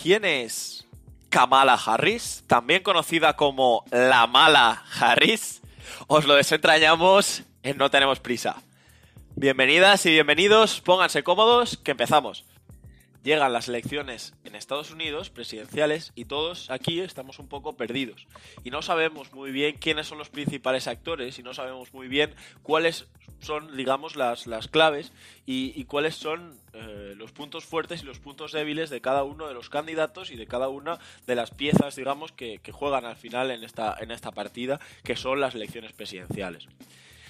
¿quién es Kamala Harris? También conocida como la mala Harris. Os lo desentrañamos en No Tenemos Prisa. Bienvenidas y bienvenidos, pónganse cómodos, que empezamos llegan las elecciones en Estados Unidos, presidenciales, y todos aquí estamos un poco perdidos. Y no sabemos muy bien quiénes son los principales actores y no sabemos muy bien cuáles son, digamos, las, las claves y, cuáles son eh, los puntos fuertes y los puntos débiles de cada uno de los candidatos y de cada una de las piezas, digamos, que, que juegan al final en esta, en esta partida, que son las elecciones presidenciales.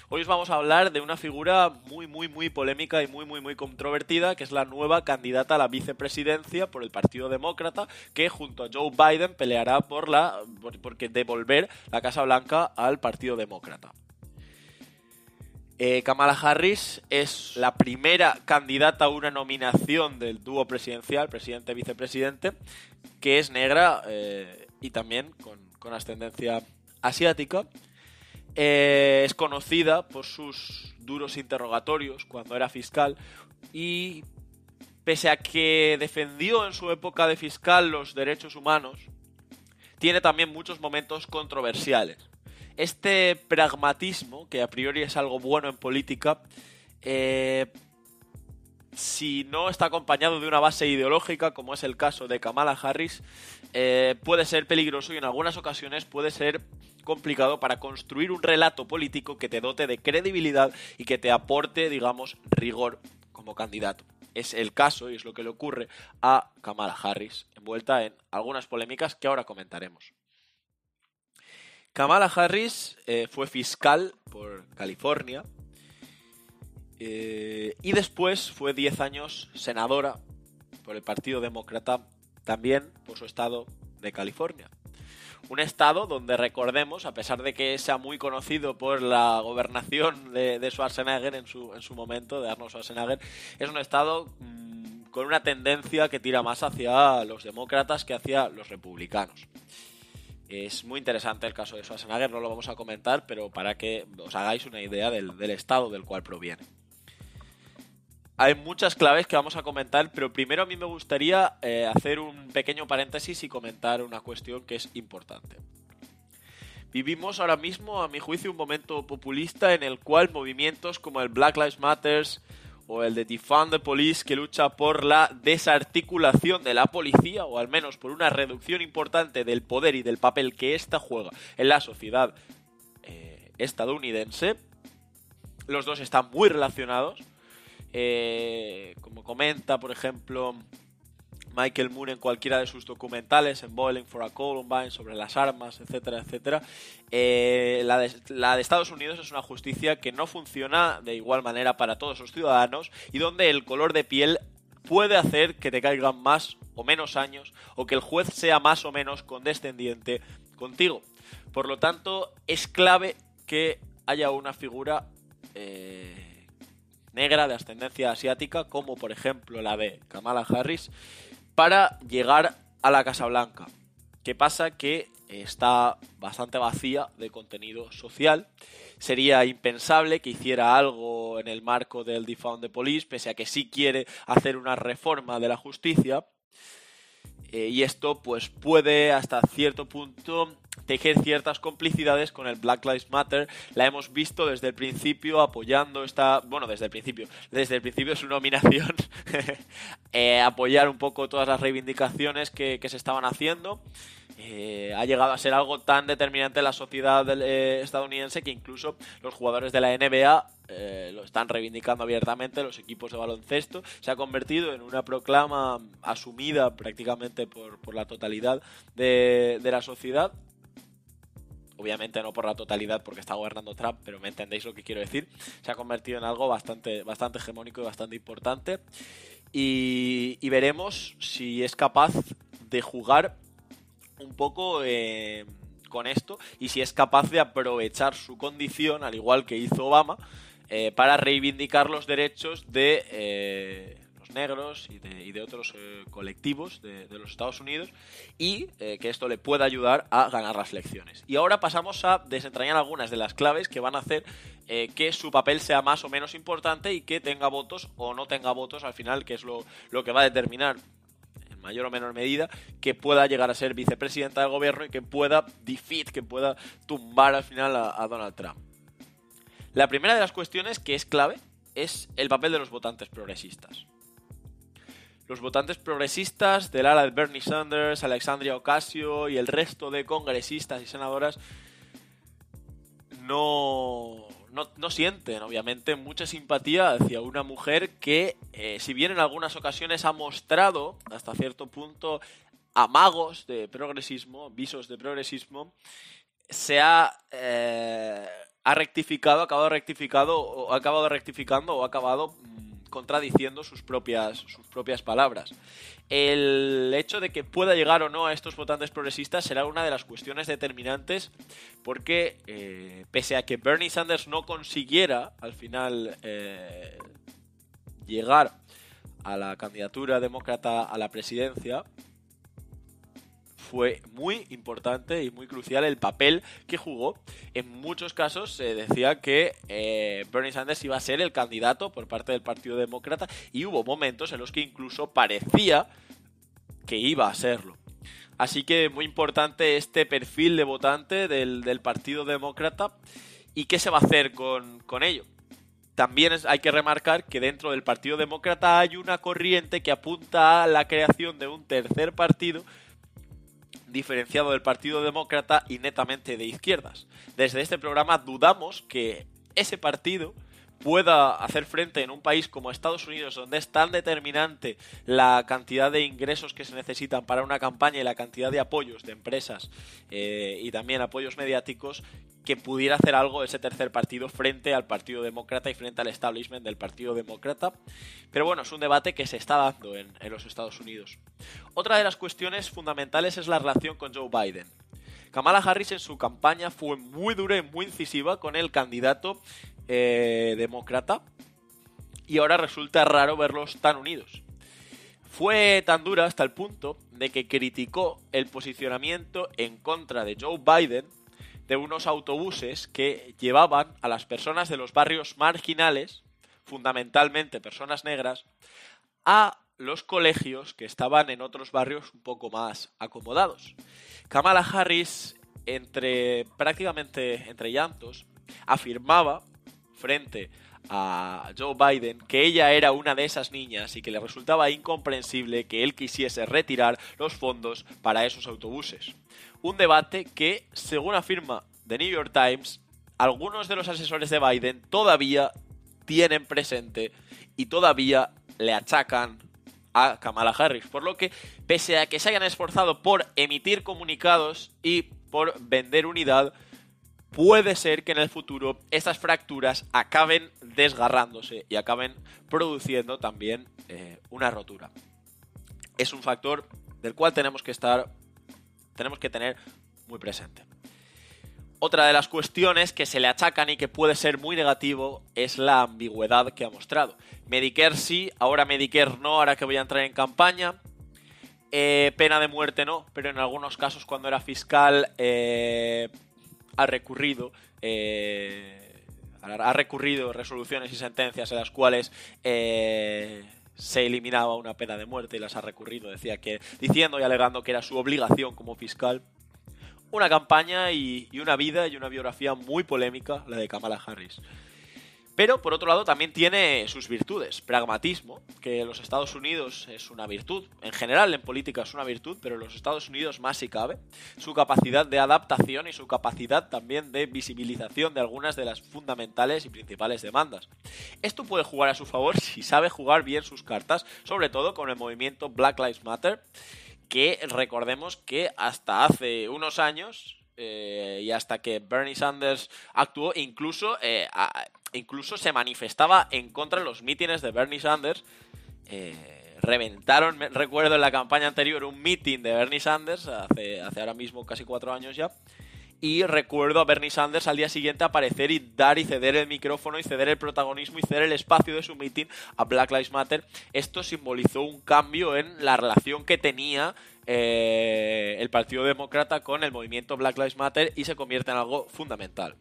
Hoy os vamos a hablar de una figura muy, muy, muy polémica y muy, muy, muy controvertida, que es la nueva candidata a la vicepresidencia por el Partido Demócrata, que junto a Joe Biden peleará por la, porque devolver la Casa Blanca al Partido Demócrata. Eh, Kamala Harris es la primera candidata a una nominación del dúo presidencial, presidente-vicepresidente, que es negra eh, y también con, con ascendencia asiática. Eh, es conocida por sus duros interrogatorios cuando era fiscal y pese a que defendió en su época de fiscal los derechos humanos, tiene también muchos momentos controversiales. Este pragmatismo, que a priori es algo bueno en política, eh, si no está acompañado de una base ideológica, como es el caso de Kamala Harris, eh, puede ser peligroso y en algunas ocasiones puede ser complicado para construir un relato político que te dote de credibilidad y que te aporte, digamos, rigor como candidato. Es el caso y es lo que le ocurre a Kamala Harris, envuelta en algunas polémicas que ahora comentaremos. Kamala Harris eh, fue fiscal por California eh, y después fue 10 años senadora por el Partido Demócrata, también por su estado de California un estado donde recordemos, a pesar de que sea muy conocido por la gobernación de, Schwarzenegger en su, en su momento, de Arnold Schwarzenegger, es un estado mm, con una tendencia que tira más hacia los demócratas que hacia los republicanos. Es muy interesante el caso de Schwarzenegger, no lo vamos a comentar, pero para que os hagáis una idea del estado del cual proviene hay muchas claves que vamos a comentar, pero primero a mí me gustaría eh, hacer un pequeño paréntesis y comentar una cuestión que es importante. Vivimos ahora mismo, a mi juicio, un momento populista en el cual movimientos como el Black Lives Matter o el de Defund the Police, que lucha por la desarticulación de la policía, o al menos por una reducción importante del poder y del papel que ésta juega en la sociedad eh, estadounidense, los dos están muy relacionados eh, como comenta, por ejemplo, Michael Moore en cualquiera de sus documentales, en Boiling for a Columbine, sobre las armas, etcétera, etcétera, eh, la, de, la, de, Estados Unidos es una justicia que no funciona de igual manera para todos los ciudadanos y donde el color de piel puede hacer que te caigan más o menos años o que el juez sea más o menos condescendiente contigo. Por lo tanto, es clave que haya una figura eh, negra de ascendencia asiática, como por ejemplo la de Kamala Harris, para llegar a la Casa Blanca. ¿Qué pasa? Que está bastante vacía de contenido social. Sería impensable que hiciera algo en el marco del Defund the Police, pese a que sí quiere hacer una reforma de la justicia. Eh, y esto pues puede hasta cierto punto tejer ciertas complicidades con el Black Lives Matter. La hemos visto desde el principio apoyando esta, bueno, desde el principio, desde el principio de su nominación, eh, apoyar un poco todas las reivindicaciones que, se estaban haciendo. Eh, ha llegado a ser algo tan determinante en la sociedad eh, estadounidense que incluso los jugadores de la NBA lo están reivindicando abiertamente, los equipos de baloncesto. Se ha convertido en una proclama asumida prácticamente por, por la totalidad de, de la sociedad obviamente no por la totalidad porque está gobernando Trump, pero me entendéis lo que quiero decir, se ha convertido en algo bastante, bastante hegemónico y bastante importante. Y, veremos si es capaz de jugar un poco eh, con esto y si es capaz de aprovechar su condición, al igual que hizo Obama, eh, para reivindicar los derechos de... Eh, negros y de, otros eh, colectivos de, los Estados Unidos y eh, que esto le pueda ayudar a ganar las elecciones. Y ahora pasamos a desentrañar algunas de las claves que van a hacer eh, que su papel sea más o menos importante y que tenga votos o no tenga votos al final, que es lo, lo que va a determinar en mayor o menor medida, que pueda llegar a ser vicepresidenta del gobierno y que pueda defeat, que pueda tumbar al final a Donald Trump. La primera de las cuestiones que es clave es el papel de los votantes progresistas. Los votantes progresistas del ala de Bernie Sanders, Alexandria Ocasio y el resto de congresistas y senadoras no, no, sienten, obviamente, mucha simpatía hacia una mujer que, eh, si bien en algunas ocasiones ha mostrado, hasta cierto punto, amagos de progresismo, visos de progresismo, se ha eh, ha rectificado, ha acabado rectificado, o ha acabado rectificando o ha acabado contradiciendo sus propias, sus propias palabras. El hecho de que pueda llegar o no a estos votantes progresistas será una de las cuestiones determinantes porque eh, pese a que Bernie Sanders no consiguiera al final eh, llegar a la candidatura demócrata a la presidencia, fue muy importante y muy crucial el papel que jugó. En muchos casos se decía que eh, Bernie Sanders iba a ser el candidato por parte del Partido Demócrata y hubo momentos en los que incluso parecía que iba a serlo. Así que muy importante este perfil de votante del, Partido Demócrata y qué se va a hacer con, con ello. También hay que remarcar que dentro del Partido Demócrata hay una corriente que apunta a la creación de un tercer partido diferenciado del Partido Demócrata y netamente de izquierdas. Desde este programa dudamos que ese partido pueda hacer frente en un país como Estados Unidos, donde es tan determinante la cantidad de ingresos que se necesitan para una campaña y la cantidad de apoyos de empresas eh, y también apoyos mediáticos, que pudiera hacer algo ese tercer partido frente al Partido Demócrata y frente al establishment del Partido Demócrata. Pero bueno, es un debate que se está dando en, los Estados Unidos. Otra de las cuestiones fundamentales es la relación con Joe Biden. Kamala Harris en su campaña fue muy dura y muy incisiva con el candidato eh, demócrata y ahora resulta raro verlos tan unidos. Fue tan dura hasta el punto de que criticó el posicionamiento en contra de Joe Biden de unos autobuses que llevaban a las personas de los barrios marginales, fundamentalmente personas negras, a los colegios que estaban en otros barrios un poco más acomodados. Kamala Harris, entre prácticamente entre llantos, afirmaba frente a Joe Biden que ella era una de esas niñas y que le resultaba incomprensible que él quisiese retirar los fondos para esos autobuses. Un debate que, según afirma The New York Times, algunos de los asesores de Biden todavía tienen presente y todavía le achacan a Kamala Harris. Por lo que, pese a que se hayan esforzado por emitir comunicados y por vender unidad, puede ser que en el futuro estas fracturas acaben desgarrándose y acaben produciendo también eh, una rotura. Es un factor del cual tenemos que estar, tenemos que tener muy presente. Otra de las cuestiones que se le achacan y que puede ser muy negativo es la ambigüedad que ha mostrado. Medicare sí, ahora Medicare no, ahora que voy a entrar en campaña. Eh, pena de muerte no, pero en algunos casos cuando era fiscal eh, ha recurrido. Eh, ha recurrido resoluciones y sentencias en las cuales eh, se eliminaba una pena de muerte y las ha recurrido. Decía que, diciendo y alegando que era su obligación como fiscal. Una campaña y una vida y una biografía muy polémica, la de Kamala Harris. Pero por otro lado también tiene sus virtudes. Pragmatismo, que en los Estados Unidos es una virtud. En general en política es una virtud, pero en los Estados Unidos más si cabe. Su capacidad de adaptación y su capacidad también de visibilización de algunas de las fundamentales y principales demandas. Esto puede jugar a su favor si sabe jugar bien sus cartas, sobre todo con el movimiento Black Lives Matter, que recordemos que hasta hace unos años eh, y hasta que Bernie Sanders actuó, incluso, eh, incluso se manifestaba en contra de los mítines de Bernie Sanders. Eh, reventaron, recuerdo en la campaña anterior, un meeting de Bernie Sanders, hace, hace ahora mismo casi cuatro años ya. Y recuerdo a Bernie Sanders al día siguiente aparecer y dar y ceder el micrófono y ceder el protagonismo y ceder el espacio de su meeting a Black Lives Matter. Esto simbolizó un cambio en la relación que tenía eh, el Partido Demócrata con el movimiento Black Lives Matter y se convierte en algo fundamental.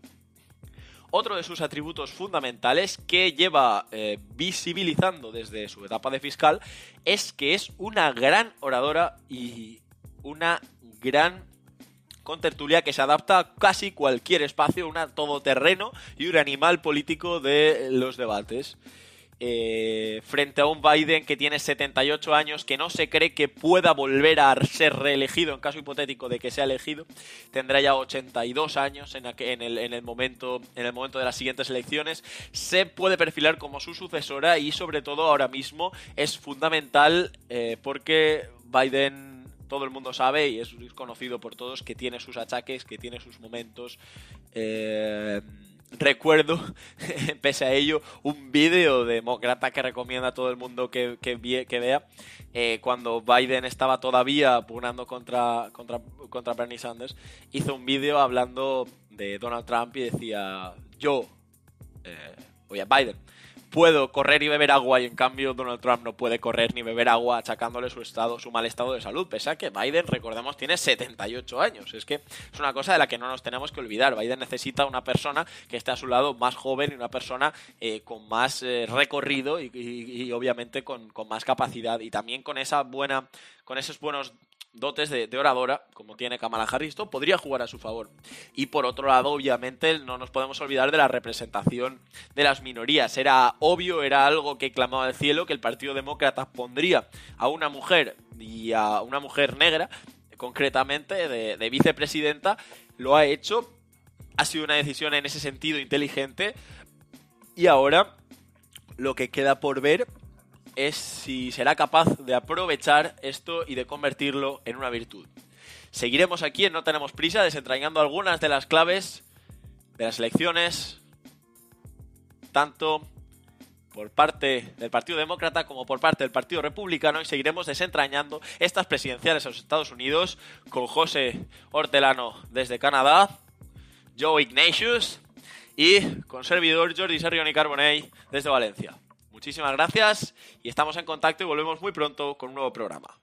Otro de sus atributos fundamentales que lleva eh, visibilizando desde su etapa de fiscal es que es una gran oradora y una gran contertulia que se adapta a casi cualquier espacio, una todoterreno y un animal político de los debates. Eh, frente a un Biden que tiene 78 años, que no se cree que pueda volver a ser reelegido en caso hipotético de que sea elegido, tendrá ya 82 años en, el, momento, en el momento de las siguientes elecciones, se puede perfilar como su sucesora y sobre todo ahora mismo es fundamental eh, porque Biden todo el mundo sabe y es conocido por todos que tiene sus achaques, que tiene sus momentos. Eh, recuerdo, pese a ello, un vídeo demócrata que recomienda a todo el mundo que, vea, eh, cuando Biden estaba todavía pugnando contra, contra, contra Bernie Sanders, hizo un vídeo hablando de Donald Trump y decía, yo, eh, oye, Biden, puedo correr y beber agua y en cambio Donald Trump no puede correr ni beber agua achacándole su estado, su mal estado de salud, pese a que Biden, recordemos, tiene 78 años. Es que es una cosa de la que no nos tenemos que olvidar. Biden necesita una persona que esté a su lado más joven y una persona eh, con más eh, recorrido y, obviamente con, con más capacidad y también con esa buena, con esos buenos dotes de, oradora, como tiene Kamala Harris, esto podría jugar a su favor. Y por otro lado, obviamente, no nos podemos olvidar de la representación de las minorías. Era obvio, era algo que clamaba al cielo, que el Partido Demócrata pondría a una mujer y a una mujer negra, concretamente de, de vicepresidenta, lo ha hecho. Ha sido una decisión en ese sentido inteligente. Y ahora lo que queda por ver es si será capaz de aprovechar esto y de convertirlo en una virtud. Seguiremos aquí No Tenemos Prisa desentrañando algunas de las claves de las elecciones, tanto por parte del Partido Demócrata como por parte del Partido Republicano y seguiremos desentrañando estas presidenciales a los Estados Unidos con José Hortelano desde Canadá, Joe Ignatius y con servidor Jordi Serrioni Carbonell desde Valencia. Muchísimas gracias y estamos en contacto y volvemos muy pronto con un nuevo programa.